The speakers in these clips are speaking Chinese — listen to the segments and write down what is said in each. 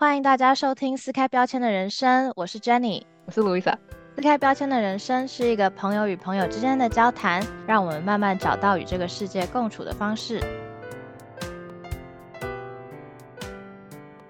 欢迎大家收听撕开标签的人生，我是 Jenny，我是 Louisa。撕开标签的人生是一个朋友与朋友之间的交谈，让我们慢慢找到与这个世界共处的方式。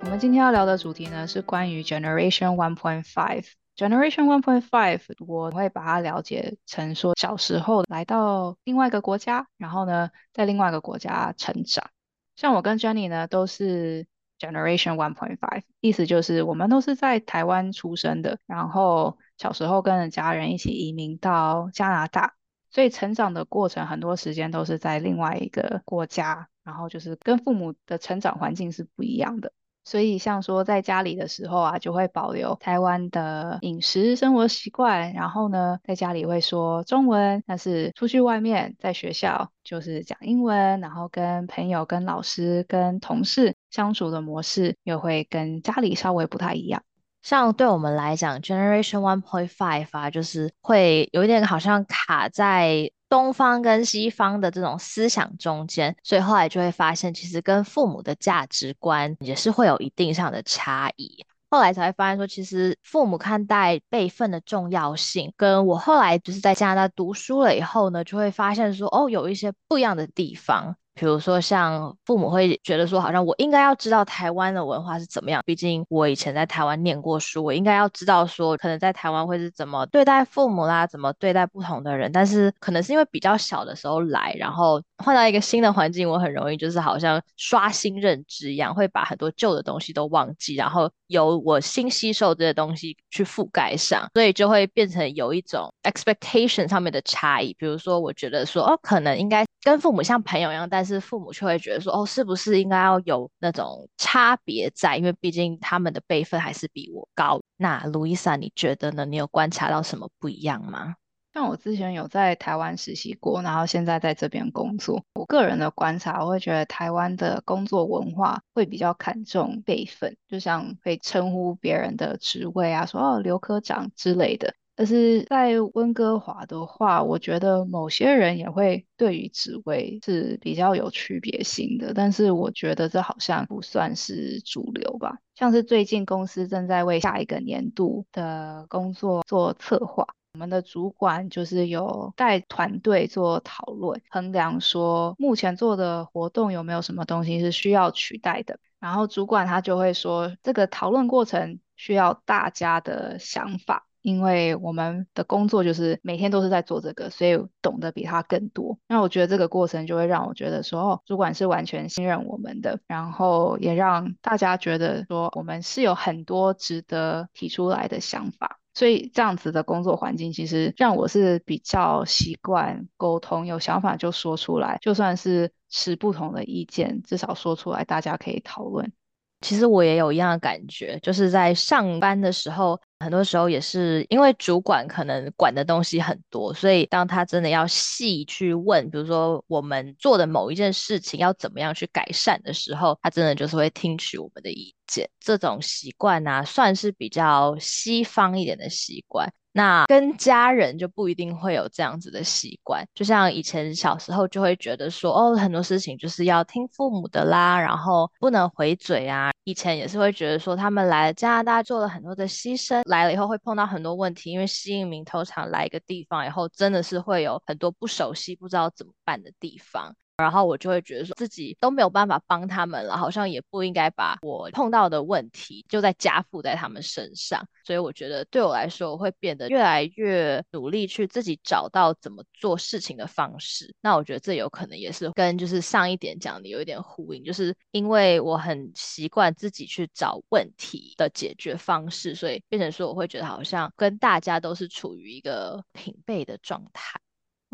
我们今天要聊的主题呢，是关于 Generation One Point Five。Generation One Point Five，我会把它了解成说小时候来到另外一个国家，然后呢，在另外一个国家成长。像我跟 Jenny 呢，都是。Generation one point five，意思就是我们都是在台湾出生的，然后小时候跟着家人一起移民到加拿大，所以成长的过程很多时间都是在另外一个国家，然后就是跟父母的成长环境是不一样的。所以，像说在家里的时候啊，就会保留台湾的饮食生活习惯，然后呢，在家里会说中文，但是出去外面，在学校就是讲英文，然后跟朋友、跟老师、跟同事相处的模式，又会跟家里稍微不太一样。像对我们来讲，Generation One Point Five 啊，就是会有一点好像卡在。东方跟西方的这种思想中间，所以后来就会发现，其实跟父母的价值观也是会有一定上的差异。后来才会发现说，其实父母看待辈分的重要性，跟我后来就是在加拿大读书了以后呢，就会发现说，哦，有一些不一样的地方。比如说，像父母会觉得说，好像我应该要知道台湾的文化是怎么样。毕竟我以前在台湾念过书，我应该要知道说，可能在台湾会是怎么对待父母啦，怎么对待不同的人。但是可能是因为比较小的时候来，然后换到一个新的环境，我很容易就是好像刷新认知一样，会把很多旧的东西都忘记，然后由我新吸收这些东西去覆盖上，所以就会变成有一种 expectation 上面的差异。比如说，我觉得说，哦，可能应该。跟父母像朋友一样，但是父母却会觉得说，哦，是不是应该要有那种差别在？因为毕竟他们的辈分还是比我高。那路易莎，你觉得呢？你有观察到什么不一样吗？像我之前有在台湾实习过，然后现在在这边工作。我个人的观察，我会觉得台湾的工作文化会比较看重辈分，就像会称呼别人的职位啊，说哦刘科长之类的。但是在温哥华的话，我觉得某些人也会对于职位是比较有区别性的，但是我觉得这好像不算是主流吧。像是最近公司正在为下一个年度的工作做策划，我们的主管就是有带团队做讨论，衡量说目前做的活动有没有什么东西是需要取代的，然后主管他就会说，这个讨论过程需要大家的想法。因为我们的工作就是每天都是在做这个，所以懂得比他更多。那我觉得这个过程就会让我觉得说，哦，主管是完全信任我们的，然后也让大家觉得说，我们是有很多值得提出来的想法。所以这样子的工作环境，其实让我是比较习惯沟通，有想法就说出来，就算是持不同的意见，至少说出来，大家可以讨论。其实我也有一样的感觉，就是在上班的时候，很多时候也是因为主管可能管的东西很多，所以当他真的要细去问，比如说我们做的某一件事情要怎么样去改善的时候，他真的就是会听取我们的意见。这种习惯呢，算是比较西方一点的习惯。那跟家人就不一定会有这样子的习惯，就像以前小时候就会觉得说，哦，很多事情就是要听父母的啦，然后不能回嘴啊。以前也是会觉得说，他们来加拿大做了很多的牺牲，来了以后会碰到很多问题，因为新移民通常来一个地方以后，真的是会有很多不熟悉、不知道怎么办的地方。然后我就会觉得说自己都没有办法帮他们了，好像也不应该把我碰到的问题就在加负在他们身上。所以我觉得对我来说，我会变得越来越努力去自己找到怎么做事情的方式。那我觉得这有可能也是跟就是上一点讲的有一点呼应，就是因为我很习惯自己去找问题的解决方式，所以变成说我会觉得好像跟大家都是处于一个平辈的状态。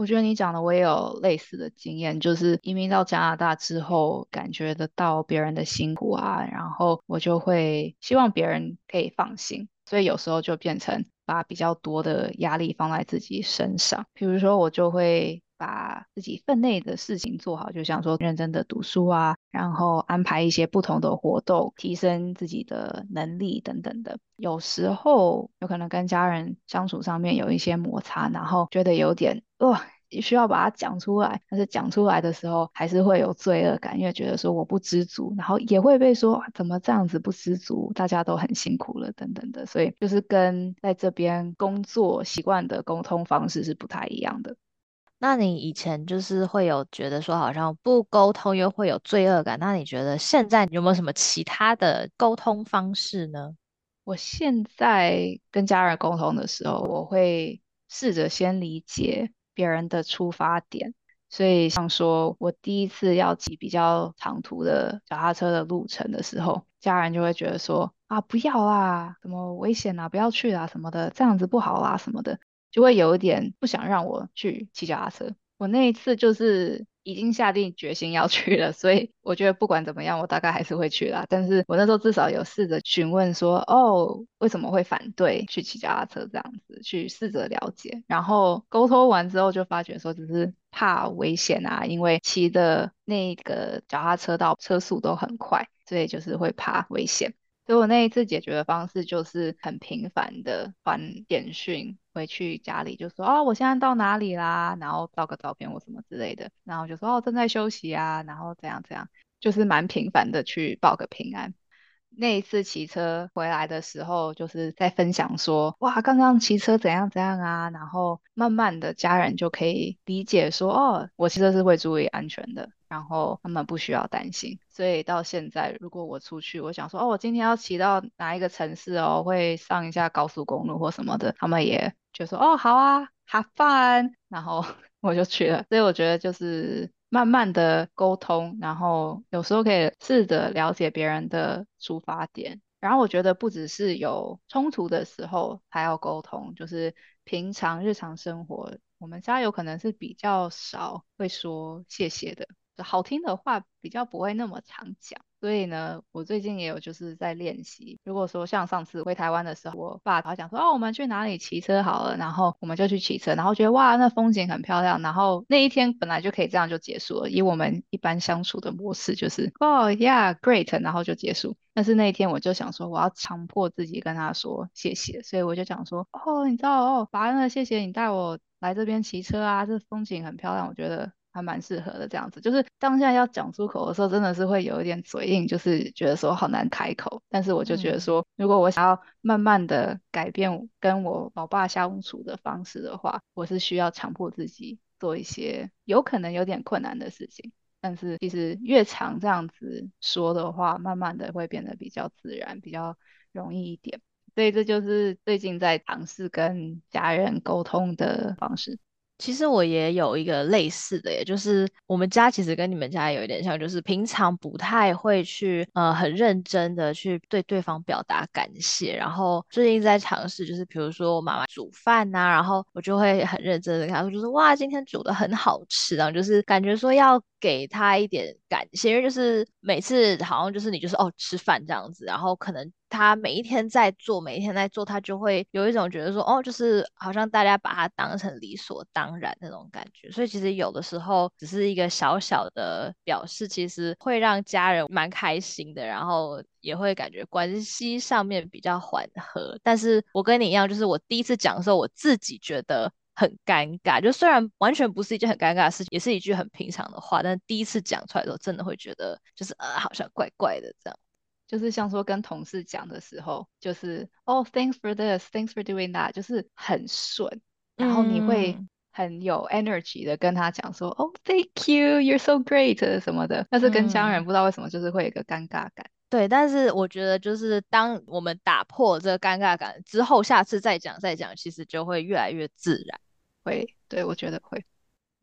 我觉得你讲的我也有类似的经验，就是移民到加拿大之后，感觉得到别人的辛苦啊，然后我就会希望别人可以放心，所以有时候就变成把比较多的压力放在自己身上。比如说，我就会把自己分内的事情做好，就像说认真的读书啊，然后安排一些不同的活动，提升自己的能力等等的。有时候有可能跟家人相处上面有一些摩擦，然后觉得有点哇。需要把它讲出来，但是讲出来的时候还是会有罪恶感，因为觉得说我不知足，然后也会被说怎么这样子不知足，大家都很辛苦了等等的，所以就是跟在这边工作习惯的沟通方式是不太一样的。那你以前就是会有觉得说好像不沟通又会有罪恶感，那你觉得现在有没有什么其他的沟通方式呢？我现在跟家人沟通的时候，我会试着先理解别人的出发点。所以像说我第一次要骑比较长途的脚踏车的路程的时候，家人就会觉得说啊不要啦，什么危险啊，不要去啦什么的，这样子不好啦什么的，就会有一点不想让我去骑脚踏车。我那一次就是。已经下定决心要 去了，所以我觉得不管怎么样，我大概还是会去啦。但是我那时候至少有试着询问说，哦，为什么会反对去骑脚踏车这样子，去试着了解。然后沟通完之后，就发觉说只是怕危险啊，因为骑的那个脚踏车道车速都很快，所以就是会怕危险。所以我那一次解决的方式就是很频繁的传简讯回去家里，就说哦，我现在到哪里啦，然后照个照片或什么之类的，然后就说哦，正在休息啊，然后怎样怎样，就是蛮频繁的去报个平安。那一次骑车回来的时候，就是在分享说，哇，刚刚骑车怎样怎样啊，然后慢慢的家人就可以理解说，哦，我骑车是会注意安全的。然后他们不需要担心，所以到现在，如果我出去，我想说，哦，我今天要骑到哪一个城市哦，会上一下高速公路或什么的，他们也就说，哦，好啊，have fun，然后 我就去了。所以我觉得就是慢慢的沟通，然后有时候可以试着了解别人的出发点。然后我觉得不只是有冲突的时候还要沟通，就是平常日常生活，我们家有可能是比较少会说谢谢的。好听的话比较不会那么常讲，所以呢，我最近也有就是在练习。如果说像上次回台湾的时候，我爸他讲说，哦，我们去哪里骑车好了，然后我们就去骑车，然后觉得哇，那风景很漂亮，然后那一天本来就可以这样就结束了，以我们一般相处的模式就是，哦，Yeah，Great，然后就结束。但是那一天我就想说，我要强迫自己跟他说谢谢，所以我就讲说，哦，你知道哦，爸，恩，谢谢你带我来这边骑车啊，这风景很漂亮，我觉得。还蛮适合的，这样子就是当下要讲出口的时候，真的是会有一点嘴硬，就是觉得说好难开口。但是我就觉得说，如果我想要慢慢的改变跟我老爸相处的方式的话，我是需要强迫自己做一些有可能有点困难的事情。但是其实越长这样子说的话，慢慢的会变得比较自然，比较容易一点。所以这就是最近在尝试跟家人沟通的方式。其实我也有一个类似的，也就是我们家其实跟你们家有一点像，就是平常不太会去呃很认真的去对对方表达感谢。然后最近在尝试，就是比如说我妈妈煮饭呐，然后我就会很认真的跟她说，就是哇今天煮的很好吃，然后就是感觉说要给她一点感谢，因为就是每次好像就是你就是哦吃饭这样子，然后可能。他每一天在做，每一天在做，他就会有一种觉得说，哦，就是好像大家把他当成理所当然那种感觉。所以其实有的时候只是一个小小的表示，其实会让家人蛮开心的，然后也会感觉关系上面比较缓和。但是我跟你一样，就是我第一次讲的时候，我自己觉得很尴尬。就虽然完全不是一件很尴尬的事情，也是一句很平常的话，但第一次讲出来的时候，真的会觉得就是呃，好像怪怪的这样。就是像说跟同事讲的时候，就是哦，thanks for this，thanks for doing that，就是很顺，然后你会很有 energy 的跟他讲说，哦，thank you，you're so great 什么的。但是跟家人不知道为什么就是会有一个尴尬感。对，但是我觉得就是当我们打破这个尴尬感之后，下次再讲再讲，其实就会越来越自然。会，对我觉得会。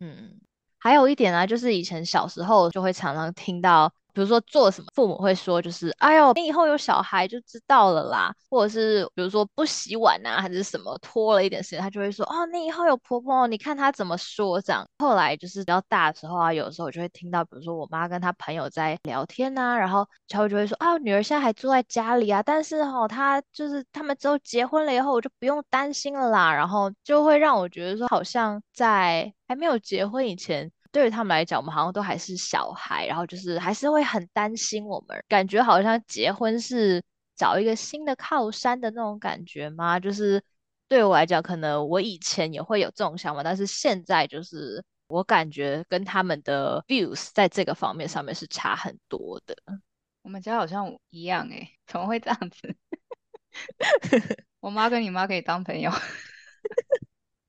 嗯，还有一点呢，就是以前小时候就会常常听到。比如说做什么，父母会说就是哎呦，你以后有小孩就知道了啦，或者是比如说不洗碗啊，还是什么拖了一点时间，他就会说哦，你以后有婆婆，你看她怎么说这样。后来就是比较大的时候啊，有时候我就会听到，比如说我妈跟她朋友在聊天呐，然后小慧就会说啊，女儿现在还住在家里啊，但是哈，她就是他们之后结婚了以后，我就不用担心了啦，然后就会让我觉得说，好像在还没有结婚以前。对于他们来讲，我们好像都还是小孩，然后就是还是会很担心我们，感觉好像结婚是找一个新的靠山的那种感觉吗？就是对我来讲，可能我以前也会有这种想法，但是现在就是我感觉跟他们的 views 在这个方面上面是差很多的。我们家好像一样诶，怎么会这样子？我妈跟你妈可以当朋友。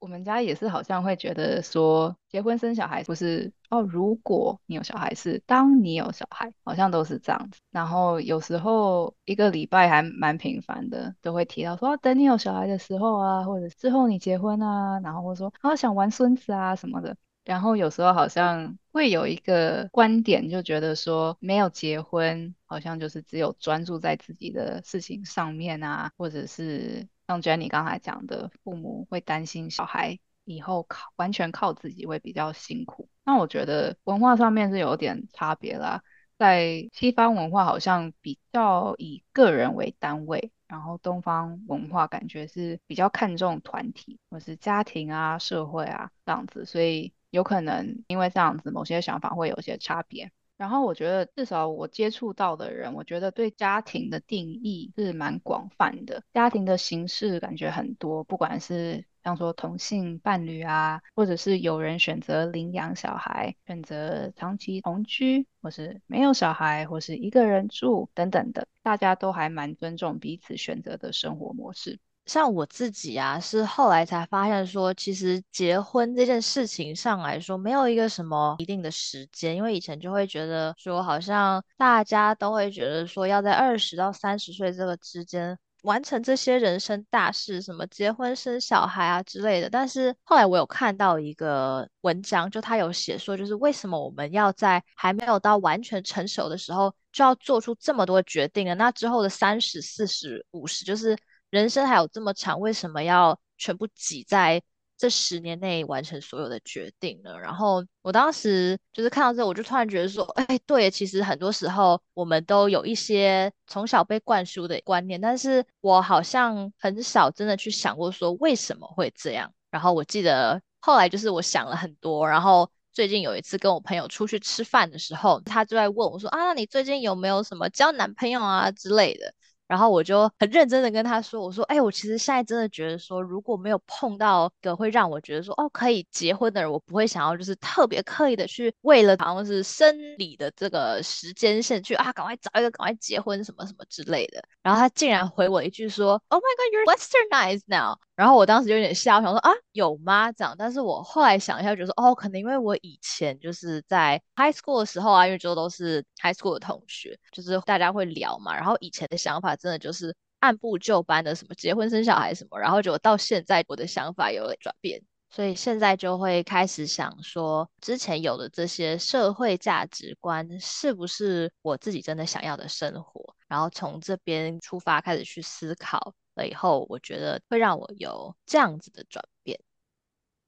我们家也是，好像会觉得说结婚生小孩不是哦，如果你有小孩是当你有小孩，好像都是这样子。然后有时候一个礼拜还蛮频繁的，都会提到说等你有小孩的时候啊，或者之后你结婚啊，然后或者说啊想玩孙子啊什么的。然后有时候好像会有一个观点，就觉得说没有结婚，好像就是只有专注在自己的事情上面啊，或者是像 Jenny 刚才讲的，父母会担心小孩以后靠完全靠自己会比较辛苦。那我觉得文化上面是有点差别啦，在西方文化好像比较以个人为单位，然后东方文化感觉是比较看重团体或是家庭啊、社会啊这样子，所以。有可能因为这样子，某些想法会有些差别。然后我觉得，至少我接触到的人，我觉得对家庭的定义是蛮广泛的。家庭的形式感觉很多，不管是像说同性伴侣啊，或者是有人选择领养小孩，选择长期同居，或是没有小孩，或是一个人住等等的，大家都还蛮尊重彼此选择的生活模式。像我自己啊，是后来才发现说，其实结婚这件事情上来说，没有一个什么一定的时间，因为以前就会觉得说，好像大家都会觉得说，要在二十到三十岁这个之间完成这些人生大事，什么结婚生小孩啊之类的。但是后来我有看到一个文章，就他有写说，就是为什么我们要在还没有到完全成熟的时候，就要做出这么多决定呢？那之后的三十四十五十，就是。人生还有这么长，为什么要全部挤在这十年内完成所有的决定呢？然后我当时就是看到这，我就突然觉得说，哎，对，其实很多时候我们都有一些从小被灌输的观念，但是我好像很少真的去想过说为什么会这样。然后我记得后来就是我想了很多，然后最近有一次跟我朋友出去吃饭的时候，他就在问我说，啊，那你最近有没有什么交男朋友啊之类的？然后我就很认真的跟他说：“我说，哎，我其实现在真的觉得说，如果没有碰到个会让我觉得说，哦，可以结婚的人，我不会想要就是特别刻意的去为了好像是生理的这个时间线去啊，赶快找一个，赶快结婚什么什么之类的。”然后他竟然回我一句说：“Oh my God, you're westernized now。”然后我当时有点吓，我想说啊，有吗？这样，但是我后来想一下，觉得说，哦，可能因为我以前就是在 high school 的时候啊，因为就都是 high school 的同学，就是大家会聊嘛，然后以前的想法真的就是按部就班的，什么结婚生小孩什么，然后就到现在我的想法有了转变，所以现在就会开始想说，之前有的这些社会价值观是不是我自己真的想要的生活，然后从这边出发开始去思考。了以后，我觉得会让我有这样子的转变。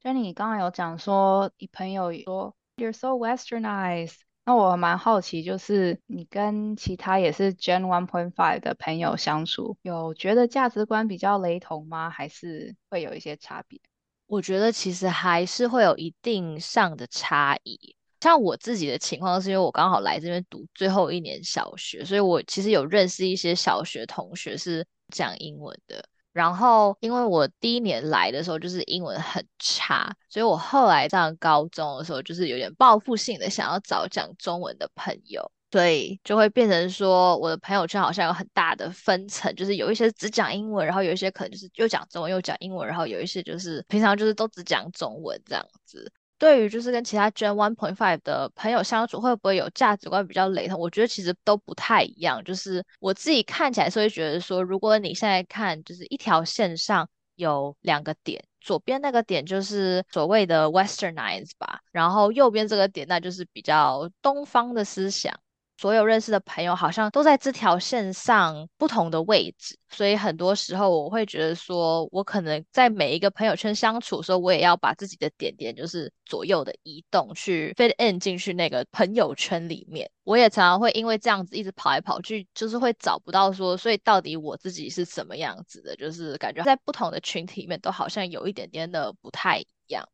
就你刚刚有讲说，你朋友说 you're so westernized，那我蛮好奇，就是你跟其他也是 Gen One Point Five 的朋友相处，有觉得价值观比较雷同吗？还是会有一些差别？我觉得其实还是会有一定上的差异。像我自己的情况，是因为我刚好来这边读最后一年小学，所以我其实有认识一些小学同学是。讲英文的，然后因为我第一年来的时候就是英文很差，所以我后来上高中的时候就是有点报复性的想要找讲中文的朋友，所以就会变成说我的朋友圈好像有很大的分层，就是有一些只讲英文，然后有一些可能就是又讲中文又讲英文，然后有一些就是平常就是都只讲中文这样子。对于就是跟其他 Gen One Point Five 的朋友相处，会不会有价值观比较雷同？我觉得其实都不太一样。就是我自己看起来是会觉得说，如果你现在看，就是一条线上有两个点，左边那个点就是所谓的 Westernize 吧，然后右边这个点那就是比较东方的思想。所有认识的朋友好像都在这条线上不同的位置，所以很多时候我会觉得说，我可能在每一个朋友圈相处的时候，我也要把自己的点点就是左右的移动，去 fit in 进去那个朋友圈里面。我也常常会因为这样子一直跑来跑去，就是会找不到说，所以到底我自己是什么样子的，就是感觉在不同的群体里面都好像有一点点的不太一样。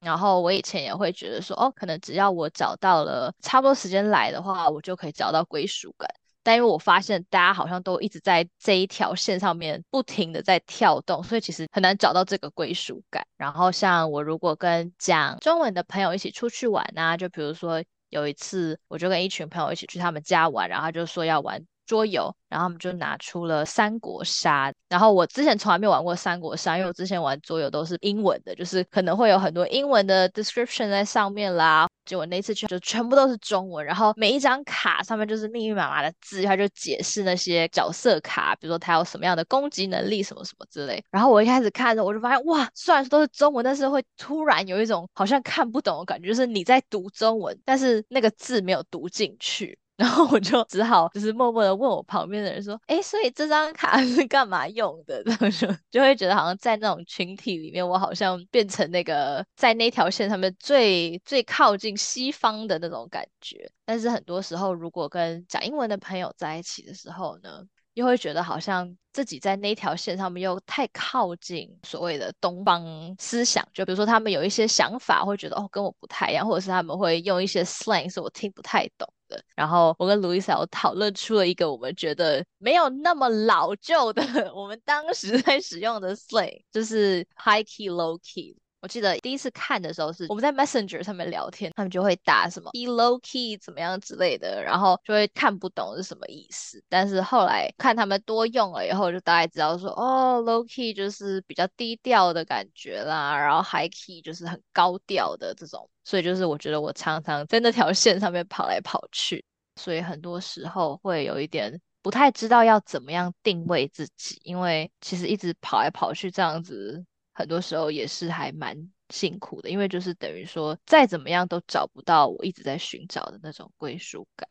然后我以前也会觉得说，哦，可能只要我找到了差不多时间来的话，我就可以找到归属感。但因为我发现大家好像都一直在这一条线上面不停的在跳动，所以其实很难找到这个归属感。然后像我如果跟讲中文的朋友一起出去玩啊，就比如说有一次我就跟一群朋友一起去他们家玩，然后他就说要玩。桌游，然后他们就拿出了三国杀。然后我之前从来没有玩过三国杀，因为我之前玩桌游都是英文的，就是可能会有很多英文的 description 在上面啦。结果那次去就全部都是中文，然后每一张卡上面就是密密麻麻的字，他就解释那些角色卡，比如说他有什么样的攻击能力，什么什么之类。然后我一开始看的时候，我就发现哇，虽然说都是中文，但是会突然有一种好像看不懂的感觉，就是你在读中文，但是那个字没有读进去。然后我就只好就是默默的问我旁边的人说，哎，所以这张卡是 干嘛用的？然后就就会觉得好像在那种群体里面，我好像变成那个在那条线上面最最靠近西方的那种感觉。但是很多时候，如果跟讲英文的朋友在一起的时候呢，又会觉得好像自己在那条线上面又太靠近所谓的东方思想。就比如说他们有一些想法，会觉得哦跟我不太一样，或者是他们会用一些 slang 是我听不太懂的。然后我跟 Louisa 讨论出了一个我们觉得没有那么老旧的，我们当时在使用的 slang，就是 high key low key。我记得第一次看的时候是我们在 Messenger 上面聊天，他们就会打什么 be low key 怎么样之类的，然后就会看不懂是什么意思。但是后来看他们多用了以后，就大概知道说哦，low key 就是比较低调的感觉啦，然后 high key 就是很高调的这种。所以就是我觉得我常常在那条线上面跑来跑去，所以很多时候会有一点不太知道要怎么样定位自己，因为其实一直跑来跑去这样子。很多时候也是还蛮辛苦的，因为就是等于说再怎么样都找不到我一直在寻找的那种归属感。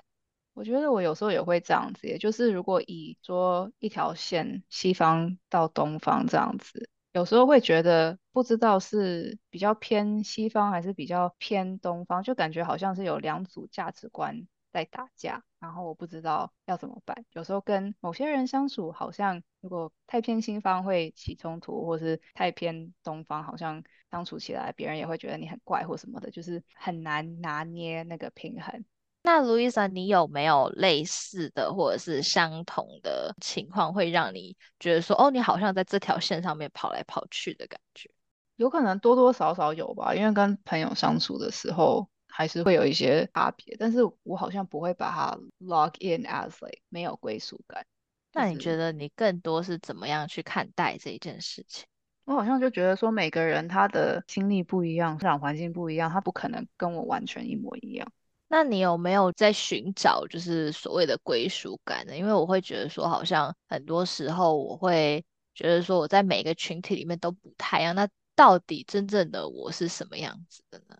我觉得我有时候也会这样子，也就是如果以说一条线西方到东方这样子，有时候会觉得不知道是比较偏西方还是比较偏东方，就感觉好像是有两组价值观。在打架，然后我不知道要怎么办。有时候跟某些人相处，好像如果太偏西方会起冲突，或是太偏东方，好像相处起来别人也会觉得你很怪或什么的，就是很难拿捏那个平衡。那 Louisa，你有没有类似的或者是相同的情况，会让你觉得说，哦，你好像在这条线上面跑来跑去的感觉？有可能多多少少有吧，因为跟朋友相处的时候。还是会有一些差别，但是我好像不会把它 log in as like 没有归属感。那你觉得你更多是怎么样去看待这一件事情？我好像就觉得说每个人他的经历不一样，生长环境不一样，他不可能跟我完全一模一样。那你有没有在寻找就是所谓的归属感呢？因为我会觉得说，好像很多时候我会觉得说我在每个群体里面都不太一样。那到底真正的我是什么样子的呢？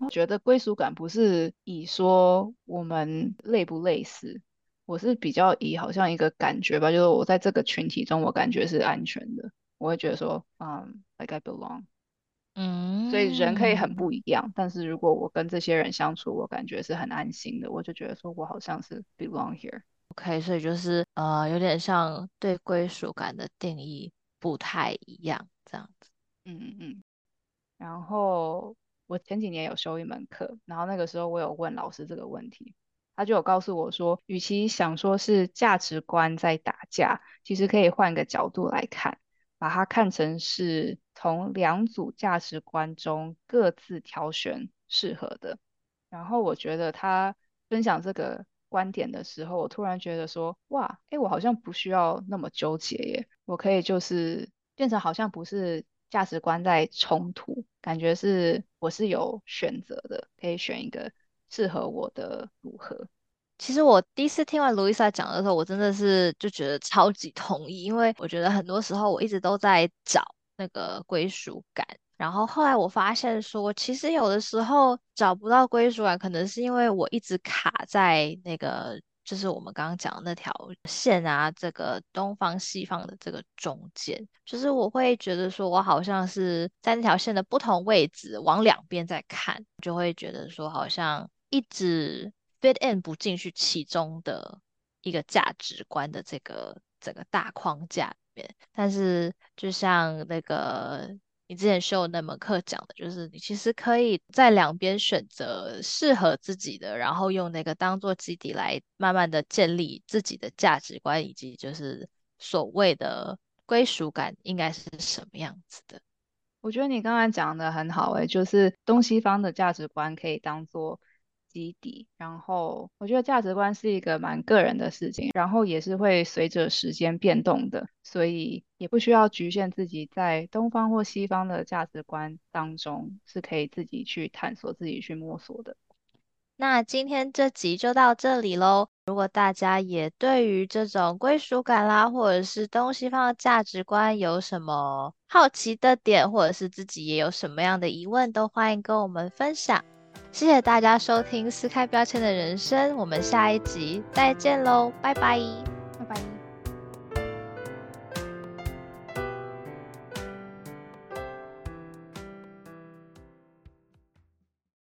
我觉得归属感不是以说我们类不类似，我是比较以好像一个感觉吧，就是我在这个群体中，我感觉是安全的，我会觉得说，嗯，like I belong，嗯，所以人可以很不一样，但是如果我跟这些人相处，我感觉是很安心的，我就觉得说我好像是 belong here。OK，所以就是呃，有点像对归属感的定义不太一样这样子。嗯嗯嗯，然后。我前几年有修一门课，然后那个时候我有问老师这个问题，他就有告诉我说，与其想说是价值观在打架，其实可以换个角度来看，把它看成是从两组价值观中各自挑选适合的。然后我觉得他分享这个观点的时候，我突然觉得说，哇，哎，我好像不需要那么纠结耶，我可以就是变成好像不是。价值观在冲突，感觉是我是有选择的，可以选一个适合我的组合。其实我第一次听完卢易莎讲的时候，我真的是就觉得超级同意，因为我觉得很多时候我一直都在找那个归属感，然后后来我发现说，其实有的时候找不到归属感，可能是因为我一直卡在那个。就是我们刚刚讲的那条线啊，这个东方西方的这个中间，就是我会觉得说，我好像是在那条线的不同位置往两边在看，就会觉得说，好像一直 fit in 不进去其中的一个价值观的这个整个大框架里面。但是就像那个你之前修那门课讲的，就是你其实可以在两边选择适合自己的，然后用那个当做基底来慢慢的建立自己的价值观，以及就是所谓的归属感应该是什么样子的。我觉得你刚才讲的很好诶，就是东西方的价值观可以当做。基底，然后我觉得价值观是一个蛮个人的事情，然后也是会随着时间变动的，所以也不需要局限自己在东方或西方的价值观当中，是可以自己去探索、自己去摸索的。那今天这集就到这里喽。如果大家也对于这种归属感啦，或者是东西方的价值观有什么好奇的点，或者是自己也有什么样的疑问，都欢迎跟我们分享。谢谢大家收听撕开标签的人生，我们下一集再见喽，拜拜。